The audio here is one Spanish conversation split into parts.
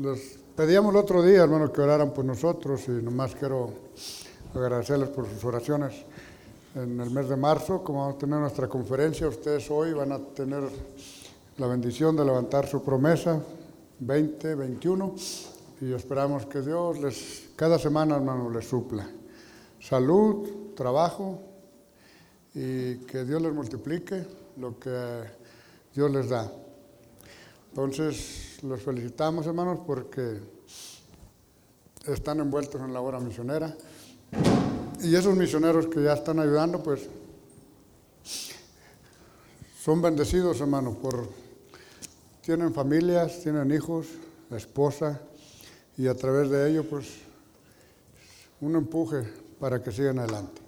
Les pedíamos el otro día, hermanos, que oraran por nosotros y nomás quiero agradecerles por sus oraciones. En el mes de marzo, como vamos a tener nuestra conferencia, ustedes hoy van a tener la bendición de levantar su promesa 2021 y esperamos que Dios les, cada semana, hermanos, les supla salud, trabajo y que Dios les multiplique lo que Dios les da. Entonces, los felicitamos, hermanos, porque están envueltos en la obra misionera. Y esos misioneros que ya están ayudando, pues, son bendecidos, hermanos, por tienen familias, tienen hijos, esposa, y a través de ello, pues, un empuje para que sigan adelante.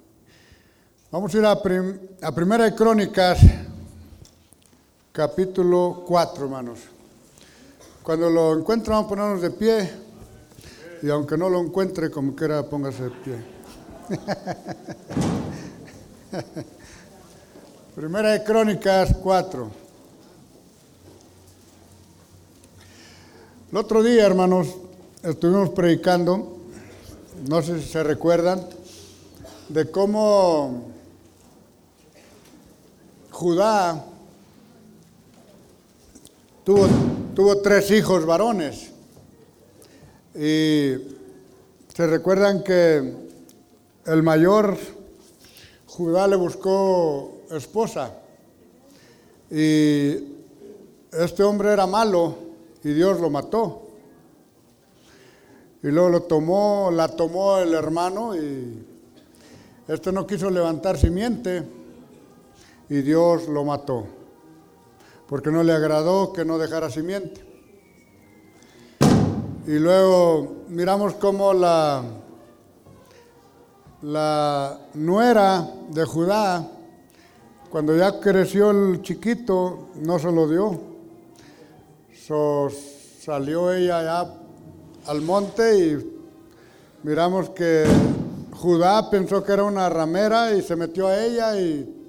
Vamos a ir a, a Primera de Crónicas, capítulo 4, hermanos. Cuando lo encuentre, vamos a ponernos de pie. Y aunque no lo encuentre, como quiera, póngase de pie. Primera de Crónicas 4. El otro día, hermanos, estuvimos predicando, no sé si se recuerdan, de cómo Judá tuvo tuvo tres hijos varones. Y se recuerdan que el mayor Judá le buscó esposa. Y este hombre era malo y Dios lo mató. Y luego lo tomó, la tomó el hermano y este no quiso levantar simiente y Dios lo mató porque no le agradó que no dejara simiente. Y luego miramos cómo la, la nuera de Judá, cuando ya creció el chiquito, no se lo dio. salió ella ya al monte y miramos que Judá pensó que era una ramera y se metió a ella y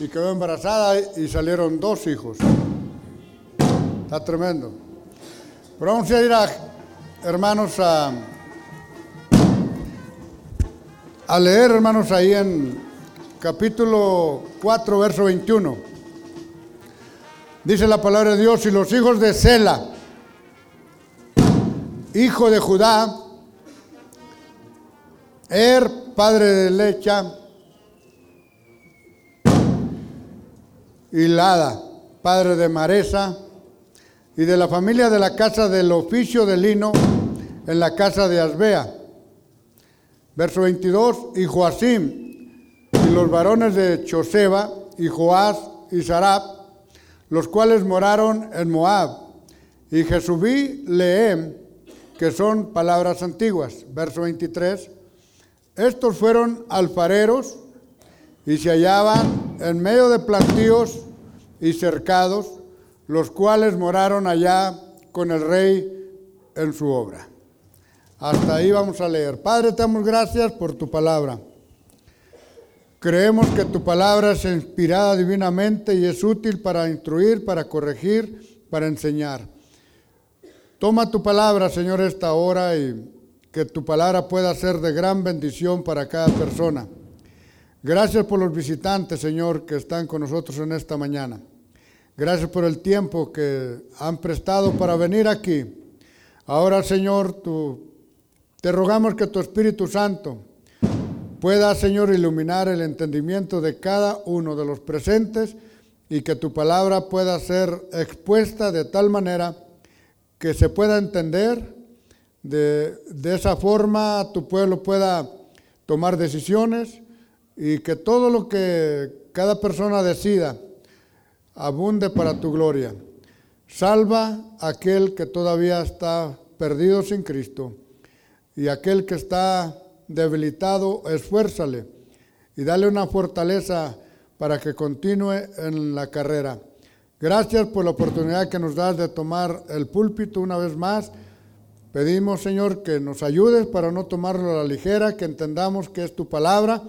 y quedó embarazada y salieron dos hijos. Está tremendo. Pero vamos a ir a, hermanos, a, a leer, hermanos, ahí en capítulo 4, verso 21. Dice la palabra de Dios, y los hijos de Sela, hijo de Judá, Er, padre de Lecha, Hilada, padre de Maresa, y de la familia de la casa del oficio de lino en la casa de Asbea. Verso 22, y Joacim, y los varones de Choseba, y Joás, y Sarab, los cuales moraron en Moab, y Jesubí, Leem, que son palabras antiguas. Verso 23, estos fueron alfareros y se hallaban en medio de plantíos y cercados, los cuales moraron allá con el rey en su obra. Hasta ahí vamos a leer. Padre, te damos gracias por tu palabra. Creemos que tu palabra es inspirada divinamente y es útil para instruir, para corregir, para enseñar. Toma tu palabra, Señor, esta hora y que tu palabra pueda ser de gran bendición para cada persona. Gracias por los visitantes, Señor, que están con nosotros en esta mañana. Gracias por el tiempo que han prestado para venir aquí. Ahora, Señor, tú, te rogamos que tu Espíritu Santo pueda, Señor, iluminar el entendimiento de cada uno de los presentes y que tu palabra pueda ser expuesta de tal manera que se pueda entender. De, de esa forma tu pueblo pueda tomar decisiones y que todo lo que cada persona decida abunde para tu gloria. Salva a aquel que todavía está perdido sin Cristo y aquel que está debilitado, esfuérzale y dale una fortaleza para que continúe en la carrera. Gracias por la oportunidad que nos das de tomar el púlpito una vez más. Pedimos, Señor, que nos ayudes para no tomarlo a la ligera, que entendamos que es tu palabra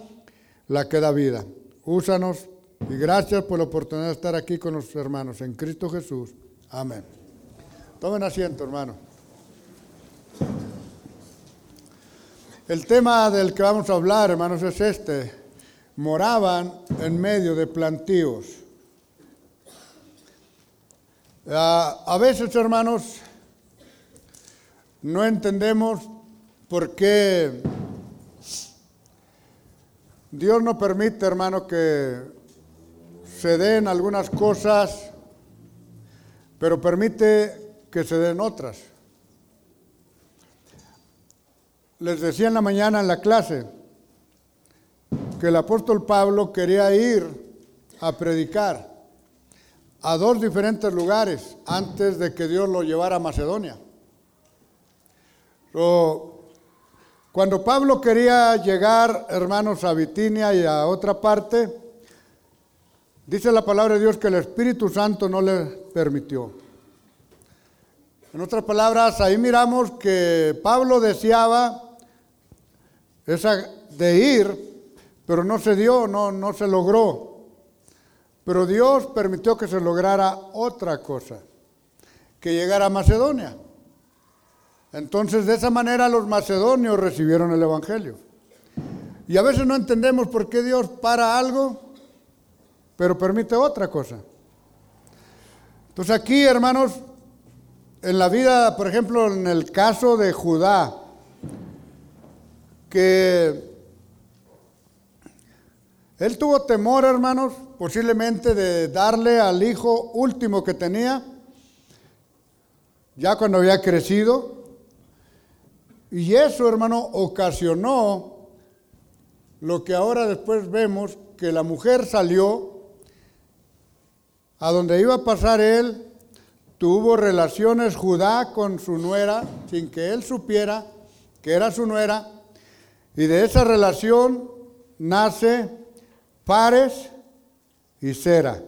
la que da vida. Úsanos y gracias por la oportunidad de estar aquí con los hermanos en Cristo Jesús. Amén. Tomen asiento, hermano. El tema del que vamos a hablar, hermanos, es este. Moraban en medio de plantíos. Ah, a veces, hermanos, no entendemos por qué Dios no permite, hermano, que se den algunas cosas, pero permite que se den otras. Les decía en la mañana en la clase que el apóstol Pablo quería ir a predicar a dos diferentes lugares antes de que Dios lo llevara a Macedonia. Cuando Pablo quería llegar, hermanos, a Bitinia y a otra parte, dice la palabra de Dios que el Espíritu Santo no le permitió. En otras palabras, ahí miramos que Pablo deseaba esa de ir, pero no se dio, no, no se logró. Pero Dios permitió que se lograra otra cosa, que llegara a Macedonia. Entonces, de esa manera los macedonios recibieron el Evangelio. Y a veces no entendemos por qué Dios para algo, pero permite otra cosa. Entonces aquí, hermanos, en la vida, por ejemplo, en el caso de Judá, que él tuvo temor, hermanos, posiblemente de darle al hijo último que tenía, ya cuando había crecido. Y eso, hermano, ocasionó lo que ahora después vemos, que la mujer salió a donde iba a pasar él, tuvo relaciones Judá con su nuera, sin que él supiera que era su nuera, y de esa relación nace Pares y Sera,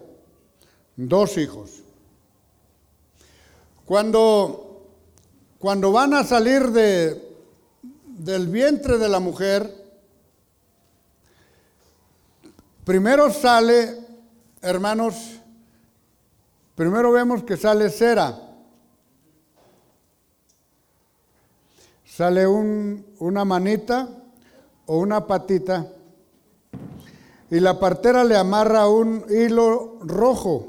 dos hijos. Cuando, cuando van a salir de, del vientre de la mujer, primero sale, hermanos, primero vemos que sale Sera. Sale un, una manita o una patita y la partera le amarra un hilo rojo.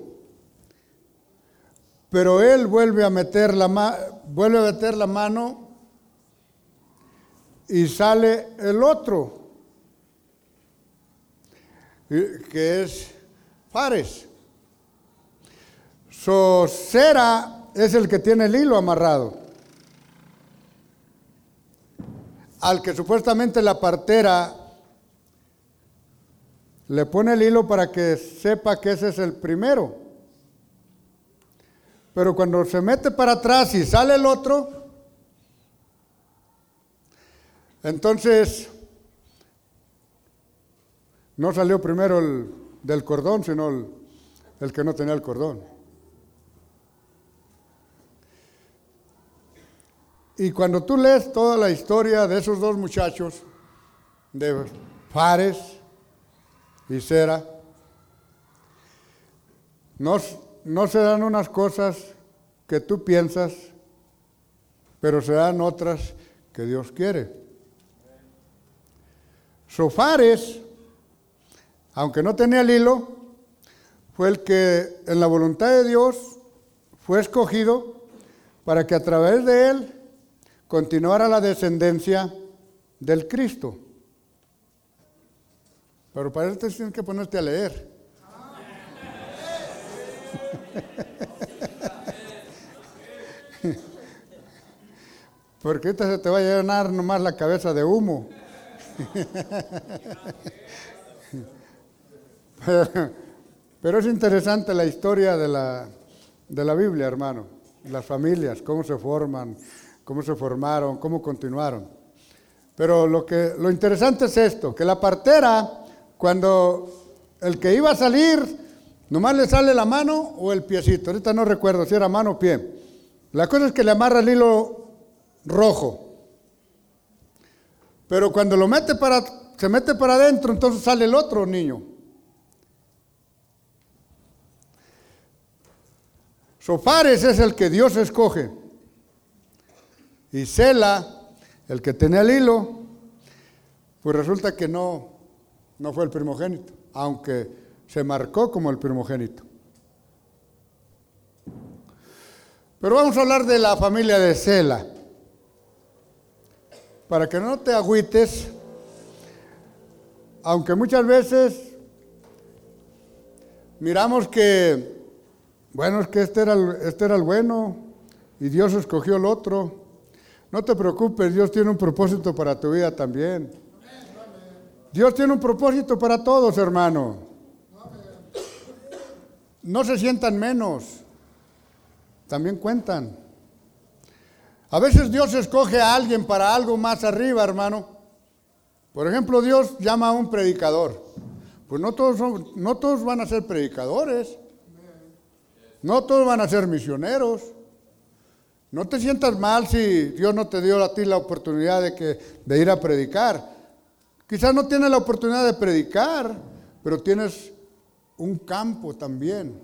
Pero él vuelve a meter la, vuelve a meter la mano y sale el otro, que es Fares. Sosera es el que tiene el hilo amarrado. Al que supuestamente la partera le pone el hilo para que sepa que ese es el primero. Pero cuando se mete para atrás y sale el otro, entonces no salió primero el del cordón, sino el, que no tenía el cordón. Y cuando tú lees toda la historia de esos dos muchachos, de Fares, y cera. No, no se dan unas cosas que tú piensas, pero se dan otras que Dios quiere. Sofares, aunque no tenía el hilo, fue el que en la voluntad de Dios fue escogido para que a través de él continuara la descendencia del Cristo. Pero para eso tienes que ponerte a leer. Porque ahorita se te va a llenar nomás la cabeza de humo. Pero, es interesante la historia de la, de la Biblia, hermano. Las familias, cómo se forman, cómo se formaron, cómo continuaron. Pero lo, que, lo interesante es esto, que la partera cuando el que iba a salir, nomás le sale la mano o el piecito. Ahorita no recuerdo si era mano o pie. La cosa es que le amarra el hilo rojo. Pero cuando lo mete para, se mete para adentro, entonces sale el otro niño. Sofares es el que Dios escoge. Y Sela, el que tenía el hilo, pues resulta que no, no fue el primogénito, aunque se marcó como el primogénito. Pero vamos a hablar de la familia de Sela. Para que no te agüites, aunque muchas veces miramos que, bueno, es que este era, el, este era el bueno y Dios escogió el otro. No te preocupes, Dios tiene un propósito para tu vida también. Dios tiene un propósito para todos, hermano. No se sientan menos, también cuentan. A veces Dios escoge a alguien para algo más arriba, hermano. Por ejemplo, Dios llama a un predicador. Pues no todos, son, no todos van a ser predicadores. No todos van a ser misioneros. No te sientas mal si Dios no te dio a ti la oportunidad de, que, de ir a predicar. Quizás no tienes la oportunidad de predicar, pero tienes un campo también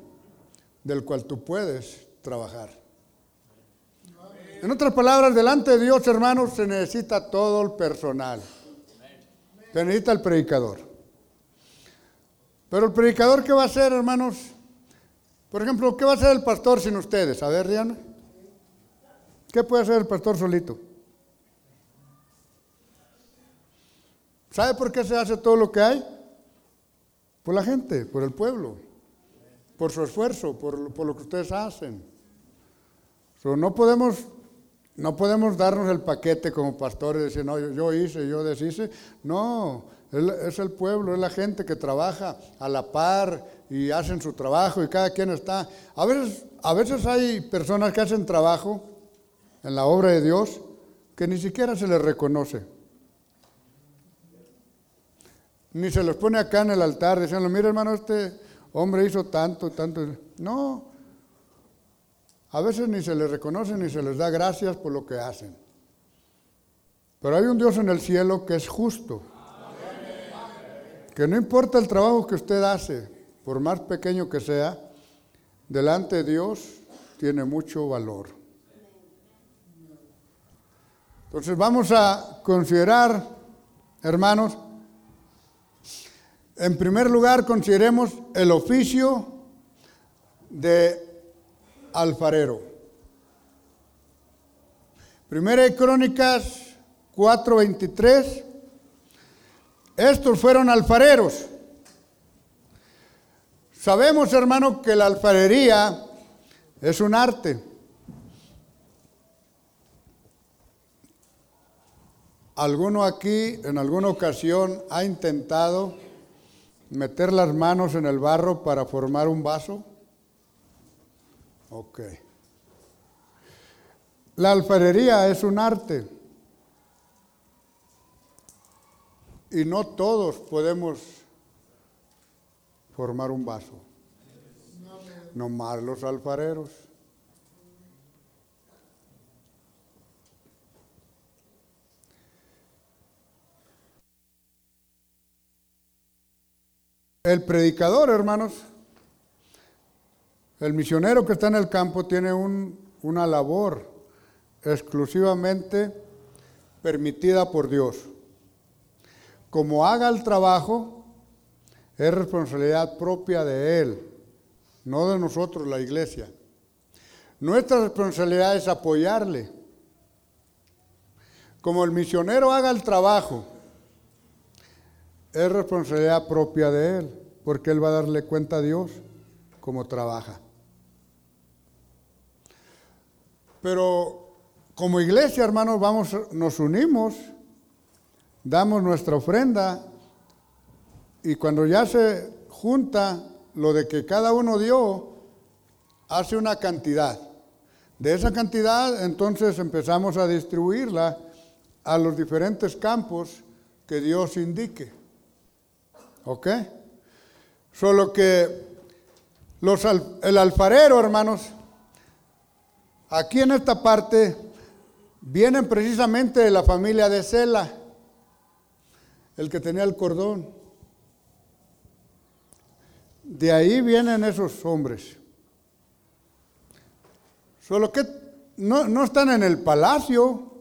del cual tú puedes trabajar. En otras palabras, delante de Dios, hermanos, se necesita todo el personal. Se necesita el predicador. Pero el predicador, ¿qué va a hacer, hermanos? Por ejemplo, ¿qué va a hacer el pastor sin ustedes? A ver, Diana. ¿Qué puede hacer el pastor solito? ¿Sabe por qué se hace todo lo que hay? Por la gente, por el pueblo, por su esfuerzo, por, lo que ustedes hacen. no, podemos, no podemos darnos el paquete como pastores y decir, no, yo, hice, yo deshice. No, es el pueblo, es la gente que trabaja a la par y hacen su trabajo y cada quien está. A veces, a veces hay personas que hacen trabajo en la obra de Dios que ni siquiera se les reconoce. Ni se les pone acá en el altar diciendo, mira hermano, este hombre hizo tanto, tanto. No, a veces ni se les reconoce ni se les da gracias por lo que hacen. Pero hay un Dios en el cielo que es justo. Que no importa el trabajo que usted hace, por más pequeño que sea, delante de Dios tiene mucho valor. Entonces vamos a considerar, hermanos, en primer lugar consideremos el oficio de alfarero. Primera de Crónicas 4:23. Estos fueron alfareros. Sabemos, hermano, que la alfarería es un arte. ¿Alguno aquí en alguna ocasión ha intentado meter las manos en el barro para formar un vaso? Ok. La alfarería es un arte. Y no todos podemos formar un vaso. No más los alfareros. El predicador, hermanos, el misionero que está en el campo tiene una labor exclusivamente permitida por Dios. Como haga el trabajo, es responsabilidad propia de él, no de nosotros, la iglesia. Nuestra responsabilidad es apoyarle. Como el misionero haga el trabajo, es responsabilidad propia de él, porque él va a darle cuenta a Dios cómo trabaja. Pero como iglesia, hermanos, vamos, nos unimos, damos nuestra ofrenda y cuando ya se junta lo de que cada uno dio, hace una cantidad. De esa cantidad, entonces empezamos a distribuirla a los diferentes campos que Dios indique. ¿Ok? Solo que los, el alfarero, hermanos, aquí en esta parte, vienen precisamente de la familia de Sela, el que tenía el cordón. De ahí vienen esos hombres. Solo que no, no están en el palacio,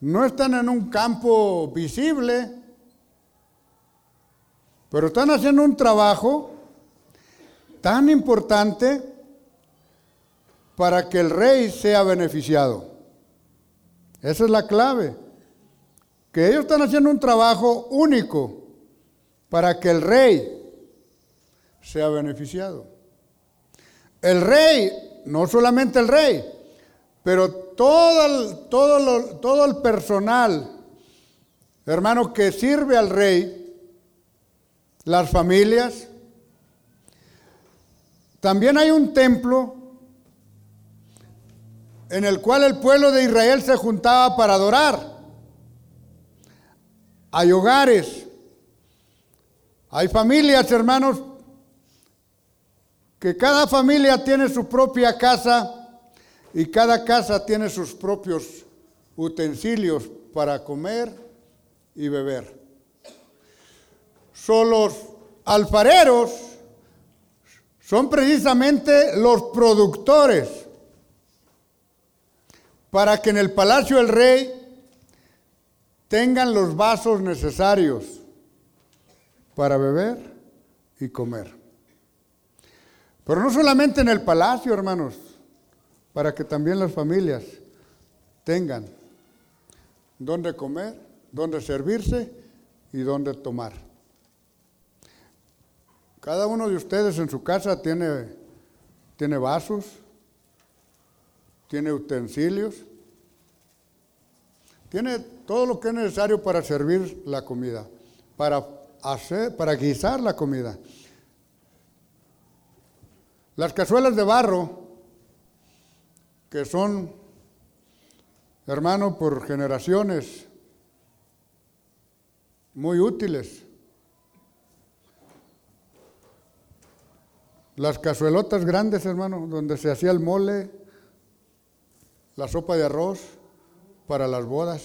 no están en un campo visible, pero están haciendo un trabajo tan importante para que el rey sea beneficiado. Esa es la clave. Que ellos están haciendo un trabajo único para que el rey sea beneficiado. El rey, no solamente el rey, pero todo el, todo, todo el personal, hermano, que sirve al rey, las familias, también hay un templo en el cual el pueblo de Israel se juntaba para adorar. Hay hogares, hay familias, hermanos, que cada familia tiene su propia casa y cada casa tiene sus propios utensilios para comer y beber. Son los alfareros, son precisamente los productores para que en el palacio del rey tengan los vasos necesarios para beber y comer. Pero no solamente en el palacio, hermanos, para que también las familias tengan donde comer, donde servirse y donde tomar. Cada uno de ustedes en su casa tiene, tiene vasos, tiene utensilios, tiene todo lo que es necesario para servir la comida, para hacer, para guisar la comida. Las cazuelas de barro, que son, hermano, por generaciones, muy útiles. Las cazuelotas grandes, hermano, donde se hacía el mole, la sopa de arroz para las bodas.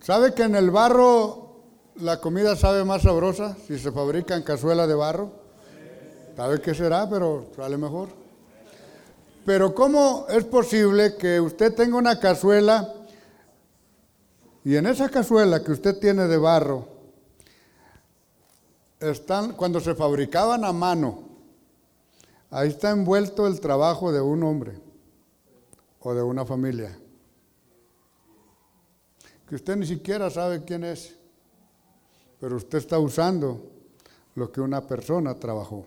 ¿Sabe que en el barro la comida sabe más sabrosa si se fabrica en cazuela de barro? ¿Sabe qué será? Pero sale mejor. Pero ¿cómo es posible que usted tenga una cazuela y en esa cazuela que usted tiene de barro, están, cuando se fabricaban a mano, Ahí está envuelto el trabajo de un hombre o de una familia. Que usted ni siquiera sabe quién es, pero usted está usando lo que una persona trabajó.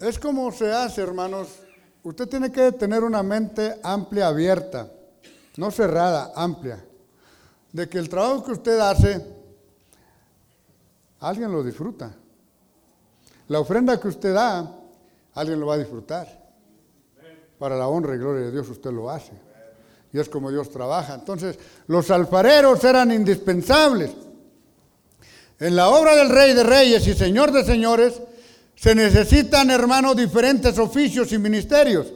Es como se hace, hermanos. Usted tiene que tener una mente amplia, abierta, no cerrada, amplia, de que el trabajo que usted hace, alguien lo disfruta. La ofrenda que usted da, alguien lo va a disfrutar. Para la honra y gloria de Dios usted lo hace. Y es como Dios trabaja. Entonces, los alfareros eran indispensables. En la obra del Rey de Reyes y Señor de Señores, se necesitan, hermanos, diferentes oficios y ministerios.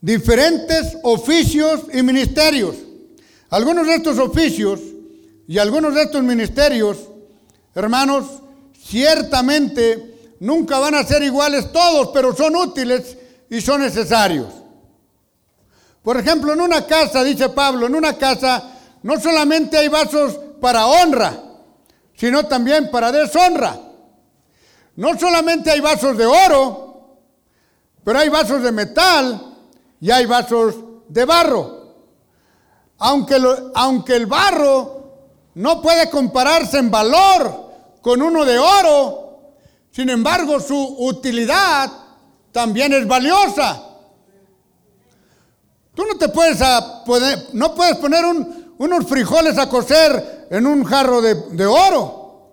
Diferentes oficios y ministerios. Algunos de estos oficios y algunos de estos ministerios, hermanos, Ciertamente nunca van a ser iguales todos, pero son útiles y son necesarios. Por ejemplo, en una casa, dice Pablo, en una casa no solamente hay vasos para honra, sino también para deshonra. No solamente hay vasos de oro, pero hay vasos de metal y hay vasos de barro. Aunque, aunque el barro no puede compararse en valor con uno de oro. Sin embargo, su utilidad también es valiosa. Tú no te puedes poner, no puedes poner unos frijoles a cocer en un jarro de, de oro.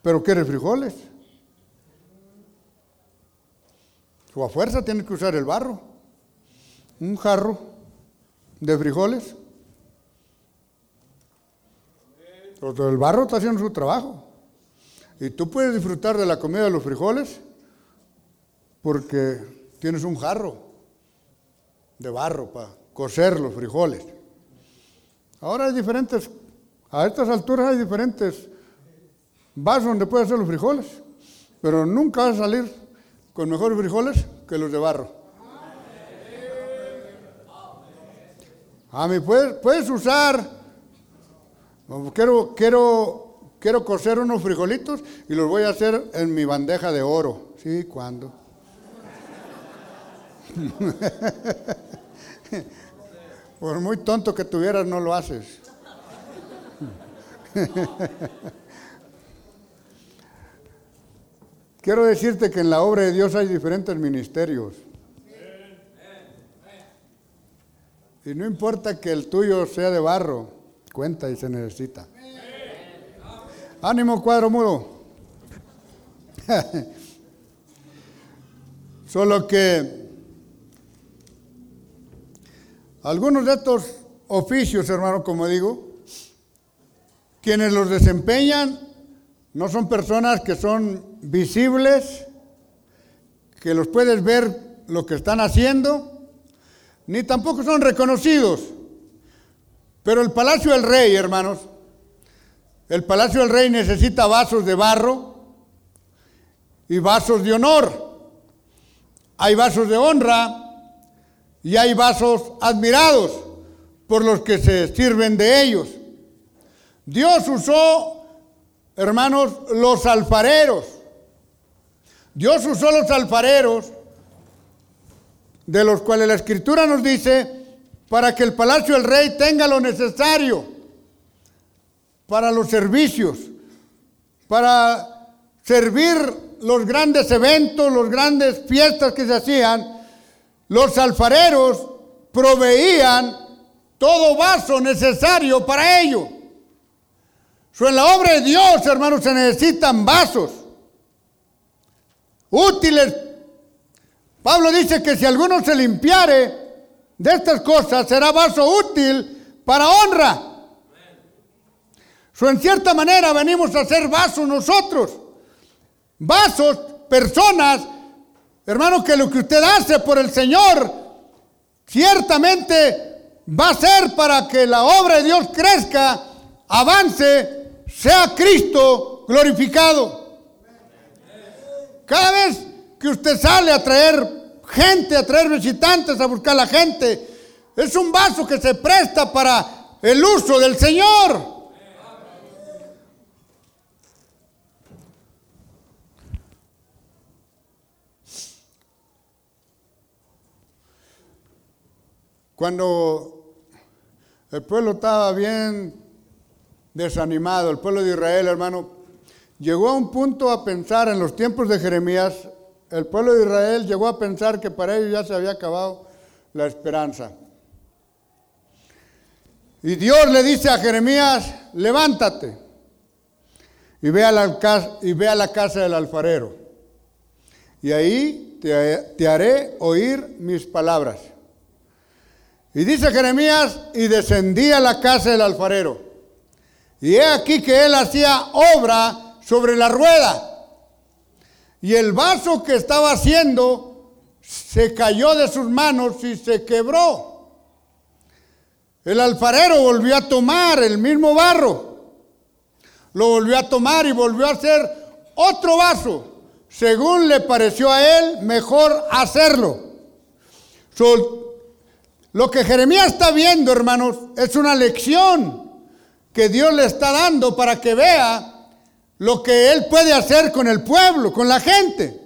Pero ¿quieres frijoles? O a fuerza tienes que usar el barro. Un jarro de frijoles. El barro está haciendo su trabajo. Y tú puedes disfrutar de la comida de los frijoles porque tienes un jarro de barro para cocer los frijoles. Ahora hay diferentes, a estas alturas hay diferentes vaso donde puedes hacer los frijoles, pero nunca vas a salir con mejores frijoles que los de barro. A mí puedes, puedes usar, quiero, quiero, quiero cocer unos frijolitos y los voy a hacer en mi bandeja de oro. Sí, ¿cuándo? Por muy tonto que tuvieras, no lo haces. Quiero decirte que en la obra de Dios hay diferentes ministerios. Y no importa que el tuyo sea de barro, cuenta y se necesita. Ánimo, cuadro mudo. Solo que algunos de estos oficios, hermano, como digo, quienes los desempeñan no son personas que son visibles, que los puedes ver lo que están haciendo, ni tampoco son reconocidos. Pero el palacio del rey, hermanos, el palacio del rey necesita vasos de barro y vasos de honor. Hay vasos de honra y hay vasos admirados por los que se sirven de ellos. Dios usó, hermanos, los alfareros. Dios usó los alfareros, de los cuales la escritura nos dice, para que el palacio del rey tenga lo necesario para los servicios, para servir los grandes eventos, los grandes fiestas que se hacían. Los alfareros proveían todo vaso necesario para ello en la obra de Dios, hermanos, se necesitan vasos útiles. Pablo dice que si alguno se limpiare de estas cosas, será vaso útil para honra. So, en cierta manera venimos a ser vasos nosotros. Vasos, personas, hermanos, que lo que usted hace por el Señor, ciertamente va a ser para que la obra de Dios crezca, avance sea Cristo glorificado. Cada vez que usted sale a traer gente, a traer visitantes, a buscar a la gente, es un vaso que se presta para el uso del Señor. Cuando el pueblo estaba bien desanimado. El pueblo de Israel, hermano, llegó a un punto a pensar en los tiempos de Jeremías, el pueblo de Israel llegó a pensar que para ellos ya se había acabado la esperanza. Y Dios le dice a Jeremías, levántate y ve a la, casa, y ve a la casa del alfarero. Y ahí te, te haré oír mis palabras. Y dice Jeremías, y descendí a la casa del alfarero. Y he aquí que él hacía obra sobre la rueda. Y el vaso que estaba haciendo se cayó de sus manos y se quebró. El alfarero volvió a tomar el mismo barro. Lo volvió a tomar y volvió a hacer otro vaso. Según le pareció a él mejor hacerlo. lo que Jeremías está viendo, hermanos, es una lección que Dios le está dando para que vea lo que Él puede hacer con el pueblo, con la gente.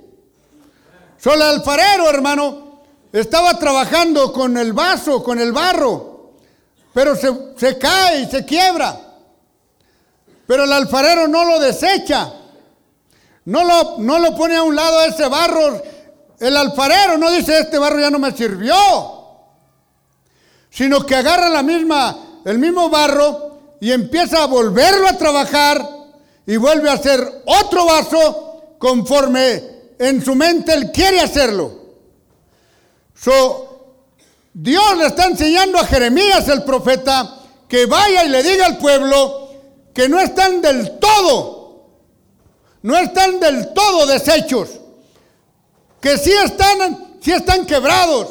Solo el alfarero, hermano, estaba trabajando con el vaso, con el barro, pero se, se cae y se quiebra. Pero el alfarero no lo desecha, no lo, no lo pone a un lado ese barro. El alfarero no dice, este barro ya no me sirvió, sino que agarra la misma, el mismo barro y empieza a volverlo a trabajar y vuelve a hacer otro vaso conforme en su mente él quiere hacerlo. So, Dios le está enseñando a Jeremías el profeta que vaya y le diga al pueblo que no están del todo, no están del todo deshechos, que sí están, sí están quebrados,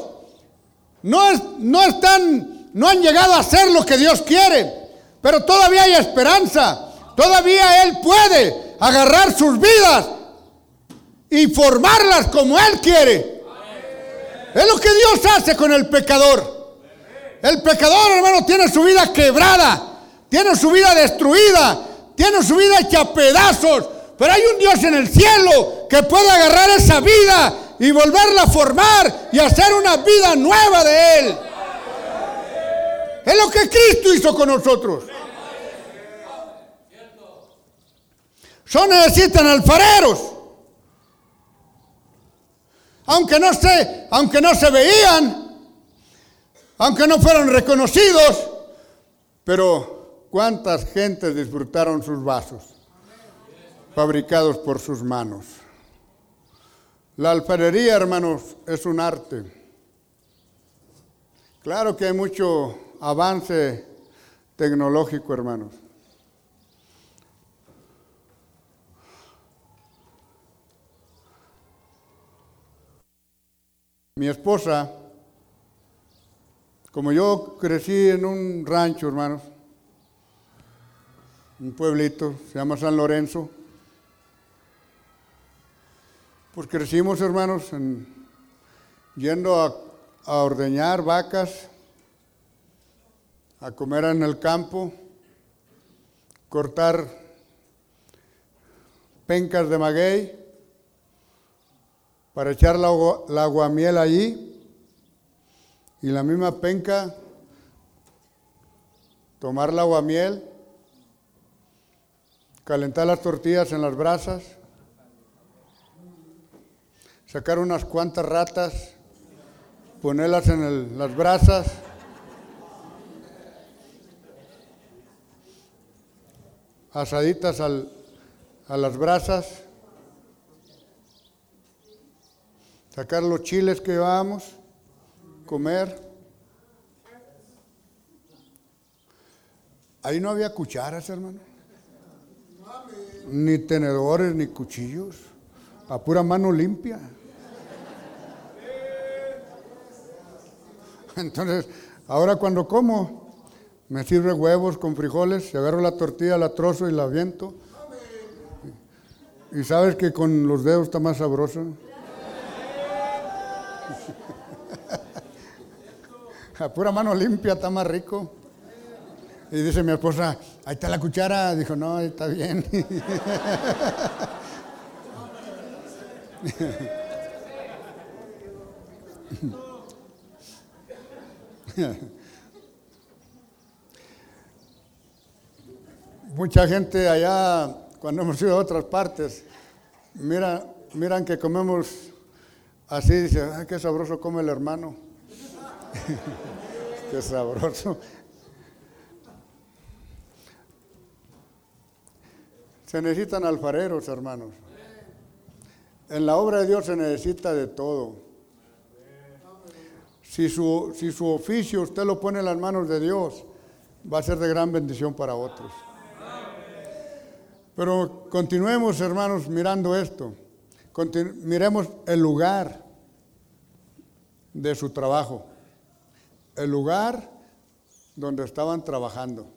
no, es, no están, no han llegado a hacer lo que Dios quiere pero todavía hay esperanza. Todavía Él puede agarrar sus vidas y formarlas como Él quiere. Es lo que Dios hace con el pecador. El pecador, hermano, tiene su vida quebrada, tiene su vida destruida, tiene su vida hecha a pedazos. Pero hay un Dios en el cielo que puede agarrar esa vida y volverla a formar y hacer una vida nueva de Él. Es lo que Cristo hizo con nosotros. Solo necesitan alfareros. Aunque no se, aunque no se veían, aunque no fueron reconocidos, pero cuántas gentes disfrutaron sus vasos fabricados por sus manos. La alfarería, hermanos, es un arte. Claro que hay mucho avance tecnológico, hermanos. Mi esposa, como yo crecí en un rancho, hermanos, un pueblito, se llama San Lorenzo, pues crecimos, hermanos, yendo a, a ordeñar vacas, a comer en el campo, cortar pencas de maguey, para echar la, la aguamiel allí y la misma penca, tomar la aguamiel, calentar las tortillas en las brasas, sacar unas cuantas ratas, ponerlas en las brasas, asaditas a las brasas sacar los chiles que llevábamos, comer. Ahí no había cucharas, hermano. Ni tenedores, ni cuchillos. A pura mano limpia. Entonces, ahora cuando como, me sirve huevos con frijoles, y agarro la tortilla, la trozo y la aviento. Y sabes que con los dedos está más sabroso. A pura mano limpia está más rico. Y dice mi esposa, ahí está la cuchara. Dijo, no, está bien. Mucha gente allá, cuando hemos ido a otras partes, mira, miran que comemos así, dice, ay, qué sabroso come el hermano. Qué sabroso. Se necesitan alfareros, hermanos. En la obra de Dios se necesita de todo. Si su, si su oficio usted lo pone en las manos de Dios, va a ser de gran bendición para otros. Pero continuemos, hermanos, mirando esto. miremos el lugar de su trabajo el lugar donde estaban trabajando.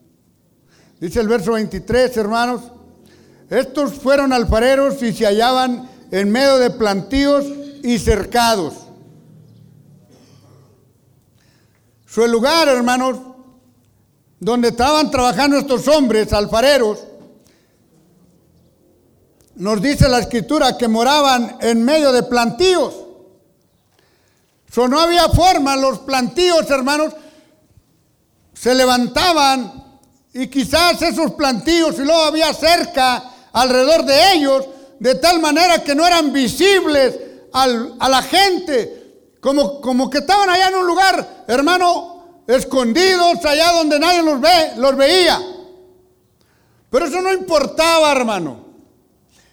Dice el verso 23, hermanos, estos fueron alfareros y se hallaban en medio de plantíos y cercados. Su lugar, hermanos, donde estaban trabajando estos hombres alfareros, nos dice la escritura que moraban en medio de plantíos no había forma, los plantíos, hermanos, se levantaban y quizás esos plantíos y luego había cerca alrededor de ellos, de tal manera que no eran visibles a la gente, como, como que estaban allá en un lugar, hermano, escondidos, allá donde nadie los, ve, los veía. Pero eso no importaba, hermano.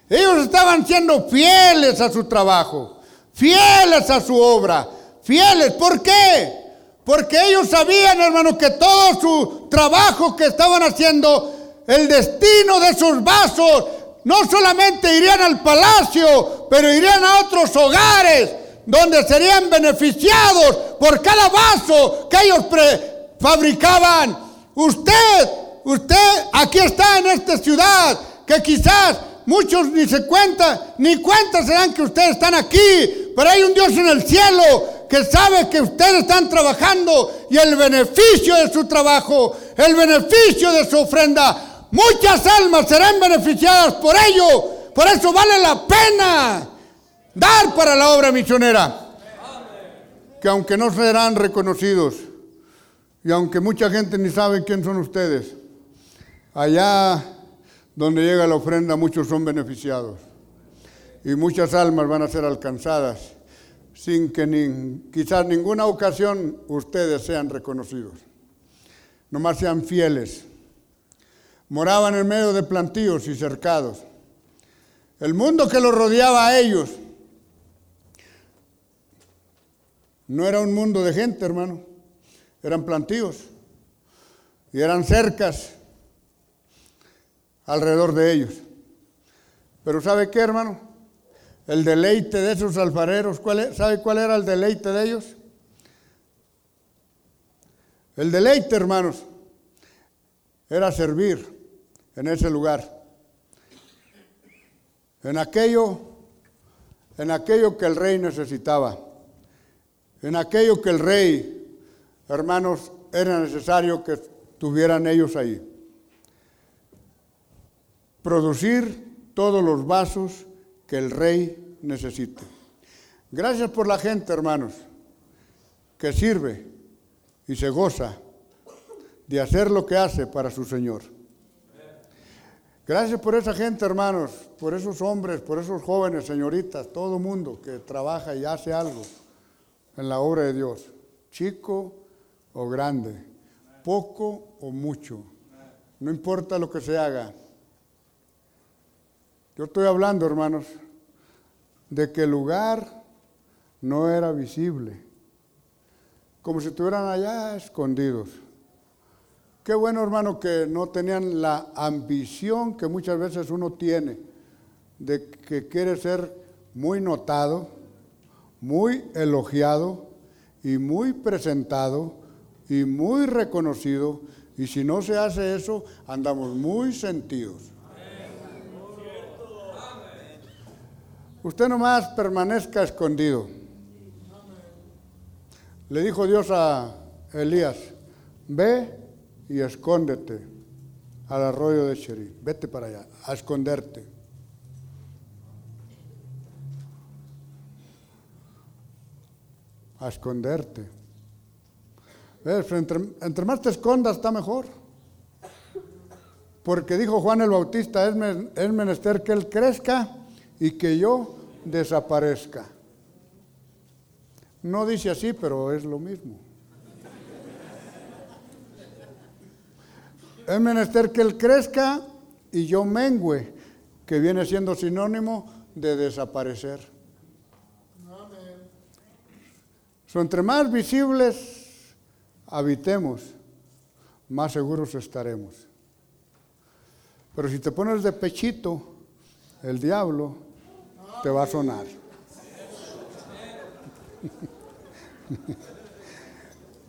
Ellos estaban siendo fieles a su trabajo, fieles a su obra, fieles. ¿Por qué? Porque ellos sabían, hermano, que todo su trabajo que estaban haciendo, el destino de sus vasos, no solamente irían al palacio, pero irían a otros hogares donde serían beneficiados por cada vaso que ellos fabricaban. Usted, usted aquí está en esta ciudad que quizás muchos ni se cuentan, ni cuenta se dan que ustedes están aquí, pero hay un Dios en el cielo que sabe que ustedes están trabajando y el beneficio de su trabajo, el beneficio de su ofrenda, muchas almas serán beneficiadas por ello. Por eso vale la pena dar para la obra misionera. Que aunque no serán reconocidos y aunque mucha gente ni sabe quién son ustedes, allá donde llega la ofrenda muchos son beneficiados y muchas almas van a ser alcanzadas sin que ni, quizás ninguna ocasión ustedes sean reconocidos. Nomás sean fieles. Moraban en medio de plantíos y cercados. El mundo que los rodeaba a ellos no era un mundo de gente, hermano. Eran plantíos y eran cercas alrededor de ellos. Pero ¿sabe qué, hermano? El deleite de esos alfareros, ¿sabe cuál era el deleite de ellos? El deleite, hermanos, era servir en ese lugar. En aquello, en aquello que el rey necesitaba. En aquello que el rey, hermanos, era necesario que tuvieran ellos ahí. Producir todos los vasos que el rey necesite. Gracias por la gente, hermanos, que sirve y se goza de hacer lo que hace para su Señor. Gracias por esa gente, hermanos, por esos hombres, por esos jóvenes, señoritas, todo mundo que trabaja y hace algo en la obra de Dios, chico o grande, poco o mucho, no importa lo que se haga. Yo estoy hablando, hermanos, de que el lugar no era visible, como si estuvieran allá escondidos. Qué bueno, hermano, que no tenían la ambición que muchas veces uno tiene de que quiere ser muy notado, muy elogiado y muy presentado y muy reconocido. Y si no se hace eso, andamos muy sentidos. Usted nomás permanezca escondido. Le dijo Dios a Elías, ve y escóndete al arroyo de Cherí. Vete para allá, a esconderte. A esconderte. ¿Ves? Entre, más te escondas está mejor. Porque dijo Juan el Bautista, es, es menester que él crezca y que yo desaparezca. No dice así, pero es lo mismo. Es menester que Él crezca y yo mengüe, que viene siendo sinónimo de desaparecer. So, entre más visibles habitemos, más seguros estaremos. Pero si te pones de pechito, el diablo te va a sonar.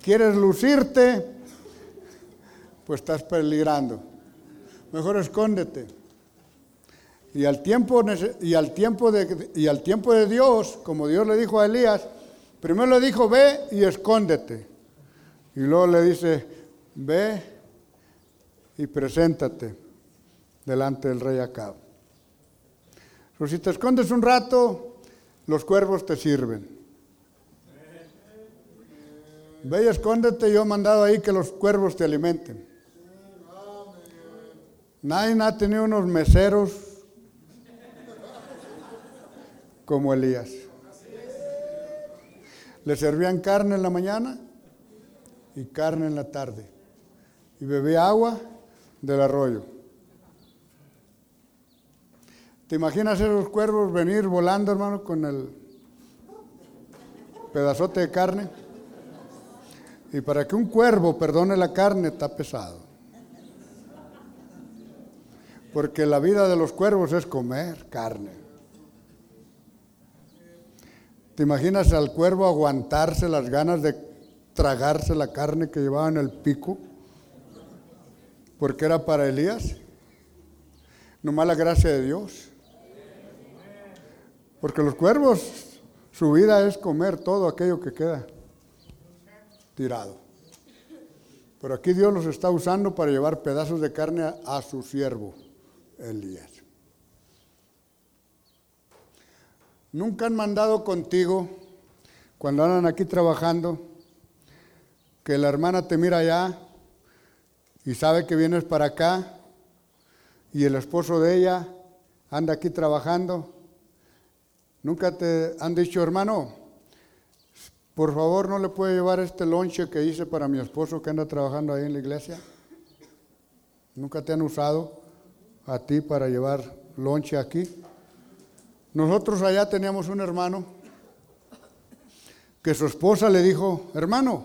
¿Quieres lucirte? pues estás peligrando. Mejor escóndete. Y al tiempo, y al tiempo, de, y al tiempo de Dios, como Dios le dijo a Elías, primero le dijo, ve y escóndete. Y luego le dice, ve y preséntate delante del rey Acab. Pero si te escondes un rato, los cuervos te sirven. Ve y escóndete, yo he mandado ahí que los cuervos te alimenten. Nadie ha tenido unos meseros como Elías. Le servían carne en la mañana y carne en la tarde. Y bebía agua del arroyo. ¿Te imaginas esos cuervos venir volando, hermano, con el pedazote de carne? Y para que un cuervo perdone la carne está pesado porque la vida de los cuervos es comer carne. ¿Te imaginas al cuervo aguantarse las ganas de tragarse la carne que llevaba en el pico? Porque era para Elías. Nomás la gracia de Dios. Porque los cuervos, su vida es comer todo aquello que queda tirado. Pero aquí Dios los está usando para llevar pedazos de carne a, su siervo, Elías. Nunca han mandado contigo, cuando andan aquí trabajando, que la hermana te mira allá y sabe que vienes para acá y el esposo de ella anda aquí trabajando. Nunca te han dicho, hermano, por favor no le puede llevar este lonche que hice para mi esposo que anda trabajando ahí en la iglesia. Nunca te han usado a ti para llevar lonche aquí. Nosotros allá teníamos un hermano que su esposa le dijo, hermano,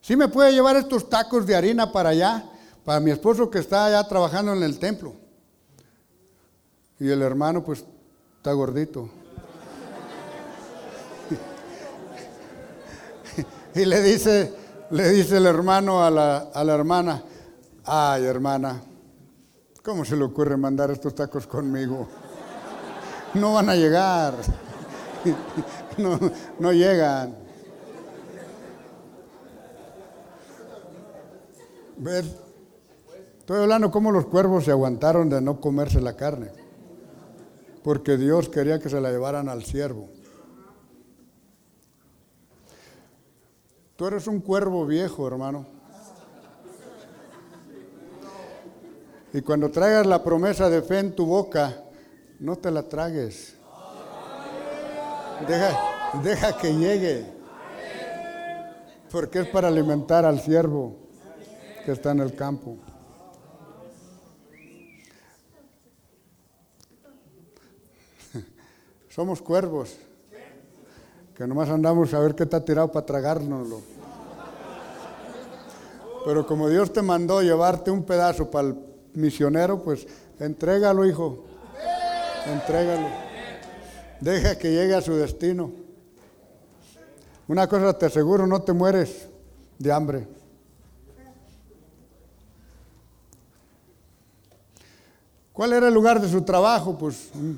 ¿sí me puede llevar estos tacos de harina para allá? Para mi esposo que está allá trabajando en el templo. Y el hermano pues está gordito. Y le dice, le dice el hermano a la, a la hermana, ay hermana, ¿cómo se le ocurre mandar estos tacos conmigo? no van a llegar. No, no llegan. Ver, estoy hablando cómo los cuervos se aguantaron de no comerse la carne, porque Dios quería que se la llevaran al siervo. Tú eres un cuervo viejo, hermano. Y cuando traigas la promesa de fe en tu boca, no te la tragues. Deja, deja que llegue. Porque es para alimentar al siervo que está en el campo. Somos cuervos que nomás andamos a ver qué está tirado para tragárnoslo. Pero como Dios te mandó llevarte un pedazo para el misionero, pues entrégalo, hijo. Entrégalo. Deja que llegue a su destino. Una cosa te aseguro, no te mueres de hambre. ¿Cuál era el lugar de su trabajo? Pues mm,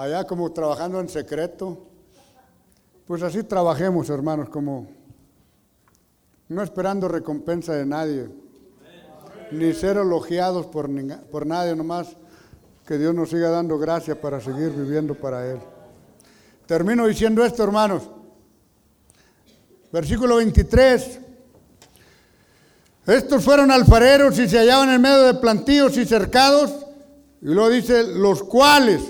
allá como trabajando en secreto. Pues así trabajemos, hermanos, como no esperando recompensa de nadie, ni ser elogiados por, por nadie, nomás que Dios nos siga dando gracia para seguir viviendo para Él. Termino diciendo esto, hermanos. Versículo 23. Estos fueron alfareros y se hallaban en medio de plantíos y cercados. Y luego dice, los cuales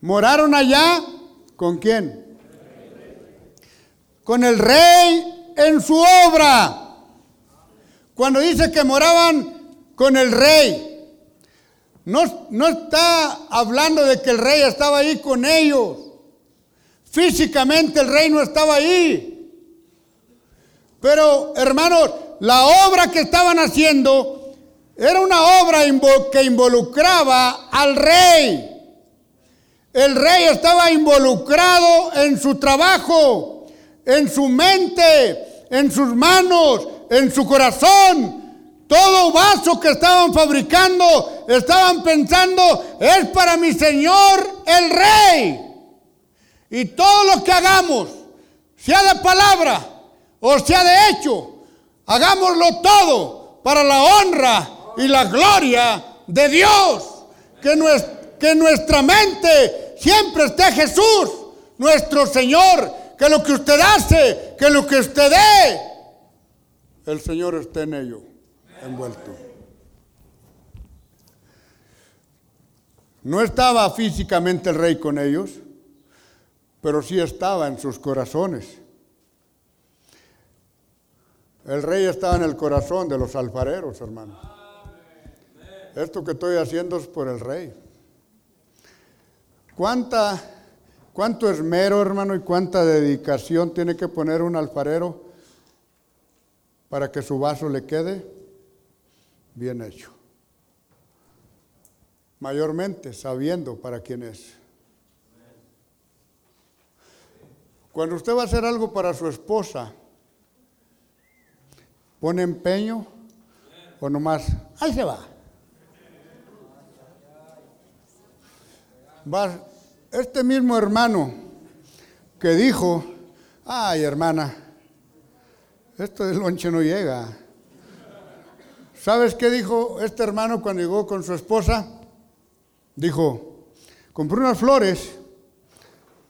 moraron allá. ¿Con quién? Con el rey en su obra. Cuando dice que moraban con el rey. No, está hablando de que el rey estaba ahí con ellos. Físicamente el rey no estaba ahí. Pero hermanos, la obra que estaban haciendo era una obra que involucraba al rey. El rey estaba involucrado en su trabajo, en su mente, en sus manos, en su corazón, todo vaso que estaban fabricando, estaban pensando, es para mi Señor el Rey. Y todo lo que hagamos, sea de palabra o sea de hecho, hagámoslo todo para la honra y la gloria de Dios. Que, que nuestra mente siempre esté Jesús, nuestro Señor. Que lo que usted hace, que lo que usted dé, el Señor esté en ello envuelto. No estaba físicamente el rey con ellos, pero sí estaba en sus corazones. El rey estaba en el corazón de los alfareros, hermano. Esto que estoy haciendo es por el rey. ¿Cuánta, ¿Cuánto esmero, hermano, y cuánta dedicación tiene que poner un alfarero para que su vaso le quede? bien hecho. Mayormente sabiendo para quién es. Cuando usted va a hacer algo para su esposa, ¿pone empeño o nomás, ahí se va? Va, este mismo hermano que dijo, ay hermana, esto del lonche no llega. ¿Sabes qué dijo este hermano cuando llegó con su esposa? Dijo, compré unas flores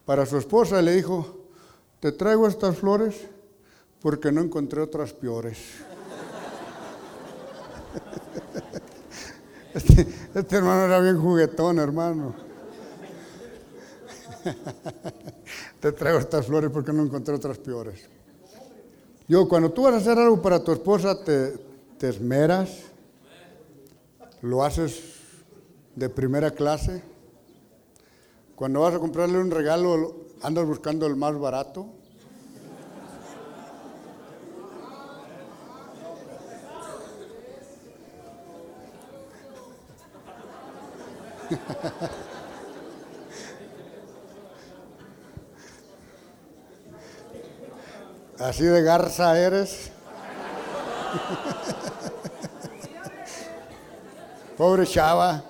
para su esposa y le dijo, te traigo estas flores porque no encontré otras peores. Este, este, hermano era bien juguetón, hermano. Te traigo estas flores porque no encontré otras peores. Yo, cuando tú vas a hacer algo para tu esposa, te, te esmeras, lo haces de primera clase. Cuando vas a comprarle un regalo, andas buscando el más barato. Así de garza eres. Pobre chava.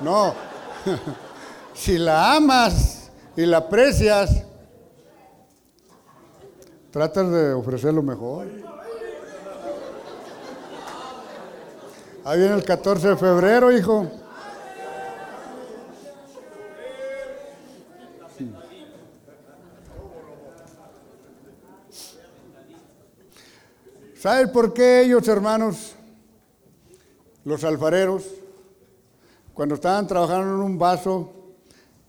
No. si la amas y la aprecias, tratas de ofrecer lo mejor. Ahí viene el 14 de febrero, hijo. ¿Sabe por qué ellos, hermanos, los alfareros, cuando estaban trabajando en un vaso,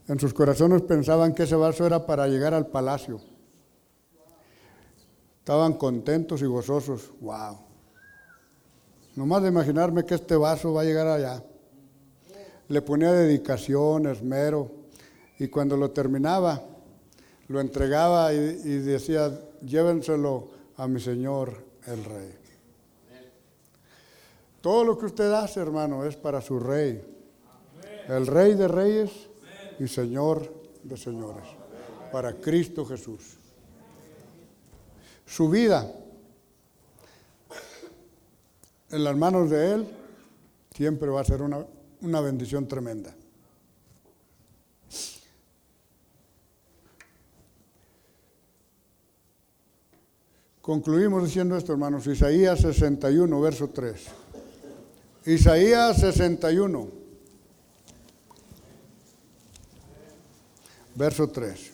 en sus corazones pensaban que ese vaso era para llegar al palacio? Estaban contentos y gozosos. ¡Wow! Nomás de imaginarme que este vaso va a llegar allá. Le ponía dedicación, esmero, y cuando lo terminaba, lo entregaba y decía, llévenselo a mi Señor el rey. Todo lo que usted hace, hermano, es para su rey. El rey de reyes y señor de señores. Para Cristo Jesús. Su vida en las manos de Él siempre va a ser una, una bendición tremenda. Concluimos diciendo esto, hermanos, Isaías 61, verso 3. Isaías 61, verso 3.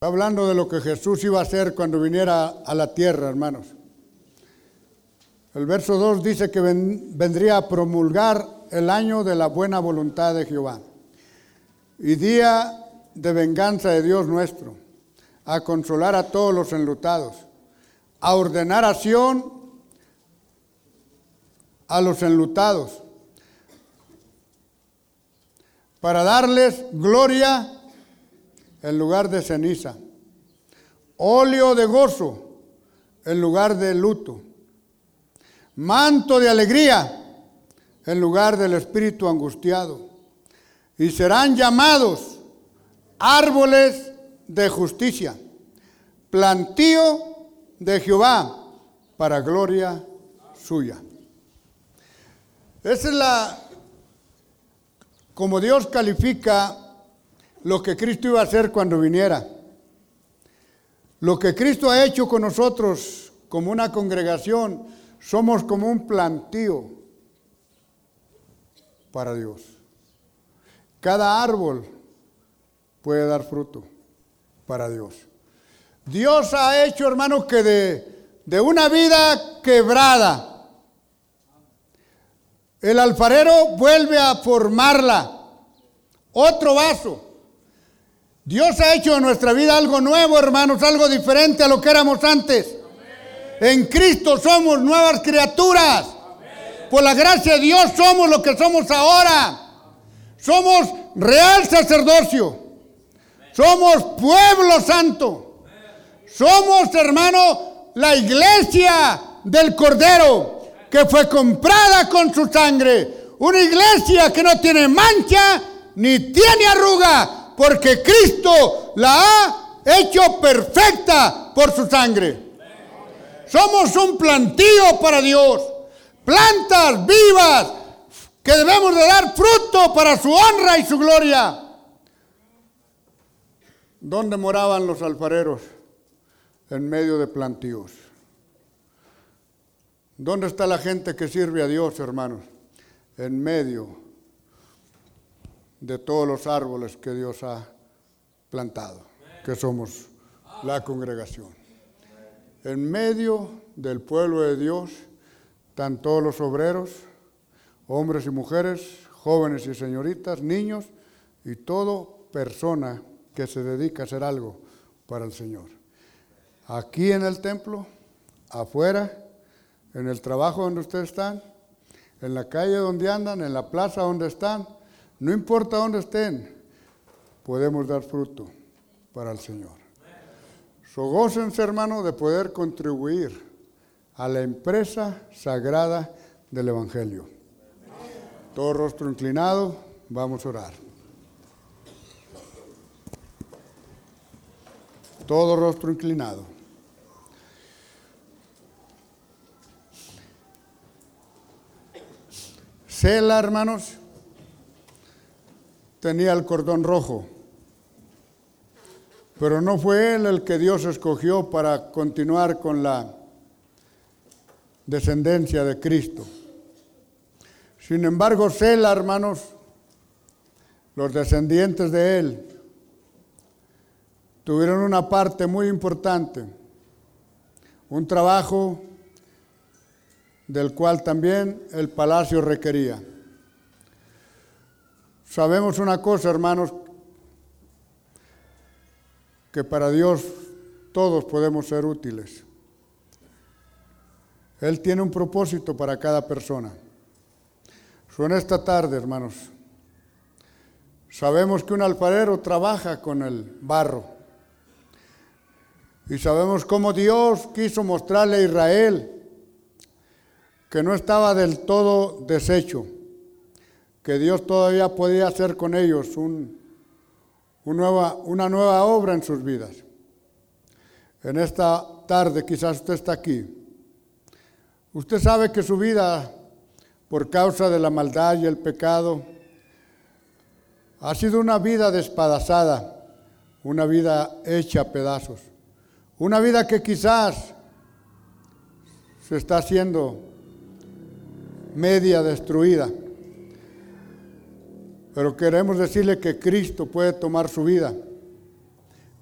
hablando de lo que Jesús iba a hacer cuando viniera a la tierra, hermanos. El verso 2 dice que vendría a promulgar el año de la buena voluntad de Jehová y día de venganza de Dios nuestro, a consolar a todos los enlutados, a ordenar acción a los enlutados, para darles gloria en lugar de ceniza, óleo de gozo en lugar de luto manto de alegría en lugar del espíritu angustiado. Y serán llamados árboles de justicia, plantío de Jehová para gloria suya. Esa es la, como Dios califica lo que Cristo iba a hacer cuando viniera. Lo que Cristo ha hecho con nosotros como una congregación somos como un plantío para Dios. Cada árbol puede dar fruto para Dios. Dios ha hecho, hermanos, que de, de una vida quebrada, el alfarero vuelve a formarla, otro vaso. Dios ha hecho en nuestra vida algo nuevo, hermanos, algo diferente a lo que éramos antes. En Cristo somos nuevas criaturas. Por la gracia de Dios somos lo que somos ahora. Somos real sacerdocio. Somos pueblo santo. Somos, hermano, la iglesia del Cordero que fue comprada con su sangre. Una iglesia que no tiene mancha ni tiene arruga porque Cristo la ha hecho perfecta por su sangre. Somos un plantío para Dios, plantas vivas que debemos de dar fruto para su honra y su gloria. ¿Dónde moraban los alfareros? En medio de plantíos. ¿Dónde está la gente que sirve a Dios, hermanos? En medio de todos los árboles que Dios ha plantado, que somos la congregación. En medio del pueblo de Dios están todos los obreros, hombres y mujeres, jóvenes y señoritas, niños y todo persona que se dedica a hacer algo para el Señor. Aquí en el templo, afuera, en el trabajo donde ustedes están, en la calle donde andan, en la plaza donde están, no importa dónde estén, podemos dar fruto para el Señor. So gócense, hermano, de poder contribuir a la empresa sagrada del Evangelio. Todo rostro inclinado, vamos a orar. Todo rostro inclinado. Cela, hermanos, tenía el cordón rojo, pero no fue él el que Dios escogió para continuar con la descendencia de Cristo. Sin embargo, Cela, hermanos, los descendientes de él, tuvieron una parte muy importante, un trabajo del cual también el palacio requería. Sabemos una cosa, hermanos, que para Dios todos podemos ser útiles. Él tiene un propósito para cada persona. Son esta tarde, hermanos. Sabemos que un alfarero trabaja con el barro. Y sabemos cómo Dios quiso mostrarle a Israel que no estaba del todo deshecho, que Dios todavía podía hacer con ellos un, una nueva obra en sus vidas. En esta tarde quizás usted está aquí. Usted sabe que su vida, por causa de la maldad y el pecado, ha sido una vida despadazada, una vida hecha a pedazos, una vida que quizás se está haciendo media destruida. Pero queremos decirle que Cristo puede tomar su vida.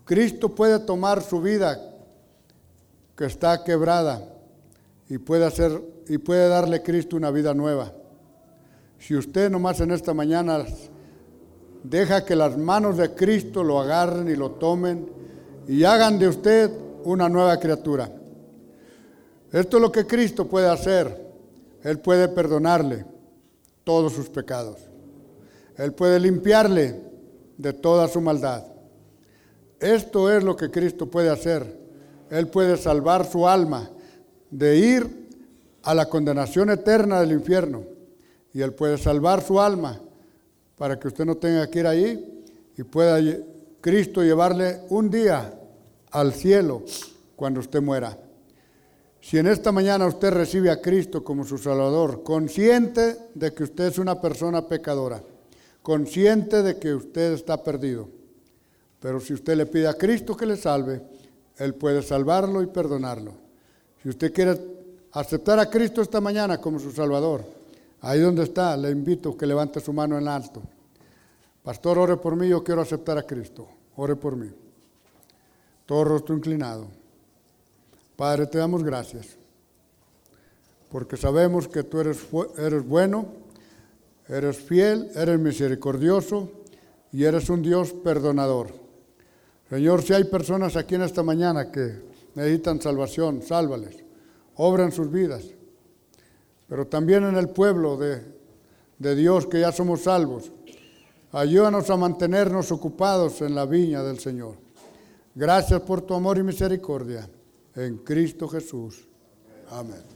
Cristo puede tomar su vida que está quebrada y puede hacer y puede darle Cristo una vida nueva. Si usted nomás en esta mañana deja que las manos de Cristo lo agarren y lo tomen y hagan de usted una nueva criatura. Esto es lo que Cristo puede hacer. Él puede perdonarle todos sus pecados. Él puede limpiarle de toda su maldad. Esto es lo que Cristo puede hacer. Él puede salvar su alma de ir a la condenación eterna del infierno. Y Él puede salvar su alma para que usted no tenga que ir allí y pueda Cristo llevarle un día al cielo cuando usted muera. Si en esta mañana usted recibe a Cristo como su Salvador, consciente de que usted es una persona pecadora, consciente de que usted está perdido, pero si usted le pide a Cristo que le salve, Él puede salvarlo y perdonarlo. Si usted quiere aceptar a Cristo esta mañana como su Salvador, ahí donde está, le invito a que levante su mano en alto. Pastor, ore por mí, yo quiero aceptar a Cristo. Ore por mí. Todo rostro inclinado. Padre, te damos gracias, porque sabemos que tú eres, eres bueno, eres fiel, eres misericordioso y eres un Dios perdonador. Señor, si hay personas aquí en esta mañana que necesitan salvación, sálvales, obra en sus vidas, pero también en el pueblo de, de Dios que ya somos salvos. Ayúdanos a mantenernos ocupados en la viña del Señor. Gracias por tu amor y misericordia en Cristo Jesús. Amén.